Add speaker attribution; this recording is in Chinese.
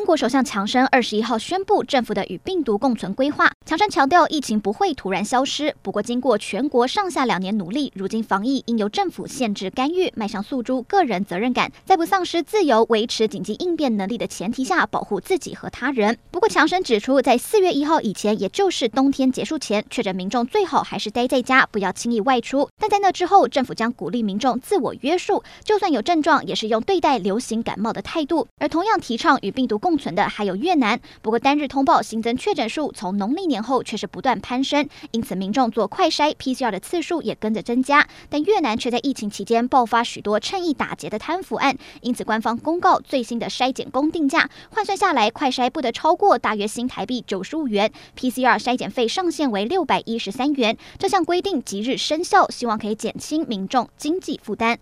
Speaker 1: 英国首相强生二十一号宣布政府的与病毒共存规划。强生强调，疫情不会突然消失。不过，经过全国上下两年努力，如今防疫应由政府限制干预，迈向诉诸个人责任感，在不丧失自由、维持紧急应变能力的前提下，保护自己和他人。不过，强生指出，在四月一号以前，也就是冬天结束前，确诊民众最好还是待在家，不要轻易外出。但在那之后，政府将鼓励民众自我约束，就算有症状，也是用对待流行感冒的态度。而同样提倡与病毒共共存的还有越南，不过单日通报新增确诊数从农历年后却是不断攀升，因此民众做快筛 PCR 的次数也跟着增加。但越南却在疫情期间爆发许多趁意打劫的贪腐案，因此官方公告最新的筛检公定价，换算下来，快筛不得超过大约新台币九十五元，PCR 筛检费上限为六百一十三元。这项规定即日生效，希望可以减轻民众经济负担。